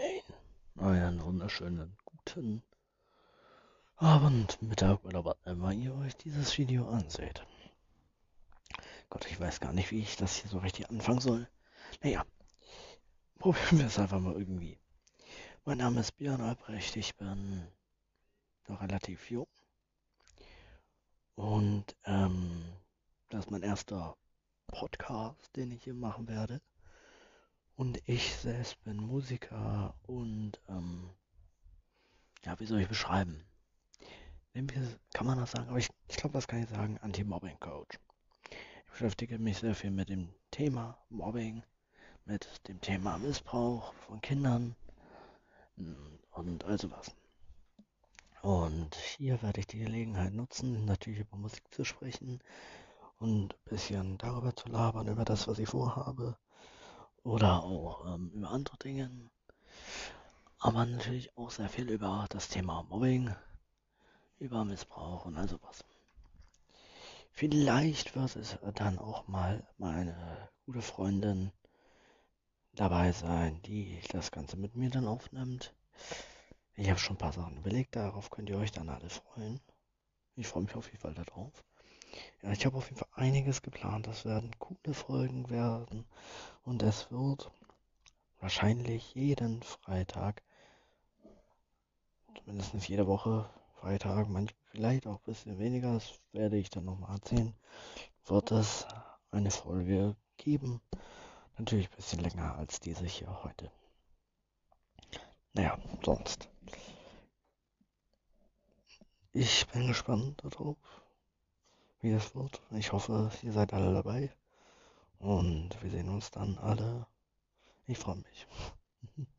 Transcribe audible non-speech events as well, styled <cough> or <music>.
Hey, einen wunderschönen guten Abend, Mittag oder was immer ihr euch dieses Video anseht. Gott, ich weiß gar nicht, wie ich das hier so richtig anfangen soll. Naja, probieren wir es einfach mal irgendwie. Mein Name ist Björn Albrecht, ich bin noch relativ jung. Und ähm, das ist mein erster Podcast, den ich hier machen werde. Und ich selbst bin Musiker und, ähm, ja, wie soll ich beschreiben? Kann man das sagen? Aber ich, ich glaube, das kann ich sagen, Anti-Mobbing-Coach. Ich beschäftige mich sehr viel mit dem Thema Mobbing, mit dem Thema Missbrauch von Kindern und also was. Und hier werde ich die Gelegenheit nutzen, natürlich über Musik zu sprechen und ein bisschen darüber zu labern, über das, was ich vorhabe oder auch ähm, über andere Dinge. Aber natürlich auch sehr viel über das Thema Mobbing, über Missbrauch und also was. Vielleicht wird es dann auch mal meine gute Freundin dabei sein, die das Ganze mit mir dann aufnimmt. Ich habe schon ein paar Sachen überlegt, darauf könnt ihr euch dann alle freuen. Ich freue mich auf jeden Fall darauf. Ja, ich habe auf jeden Fall einiges geplant. Das werden coole Folgen werden. Und es wird wahrscheinlich jeden Freitag, zumindest jede Woche, Freitag, manchmal vielleicht auch ein bisschen weniger, das werde ich dann nochmal erzählen, wird es eine Folge geben. Natürlich ein bisschen länger als diese hier heute. Naja, sonst. Ich bin gespannt darauf wie es wird. Ich hoffe, ihr seid alle dabei. Und wir sehen uns dann alle. Ich freue mich. <laughs>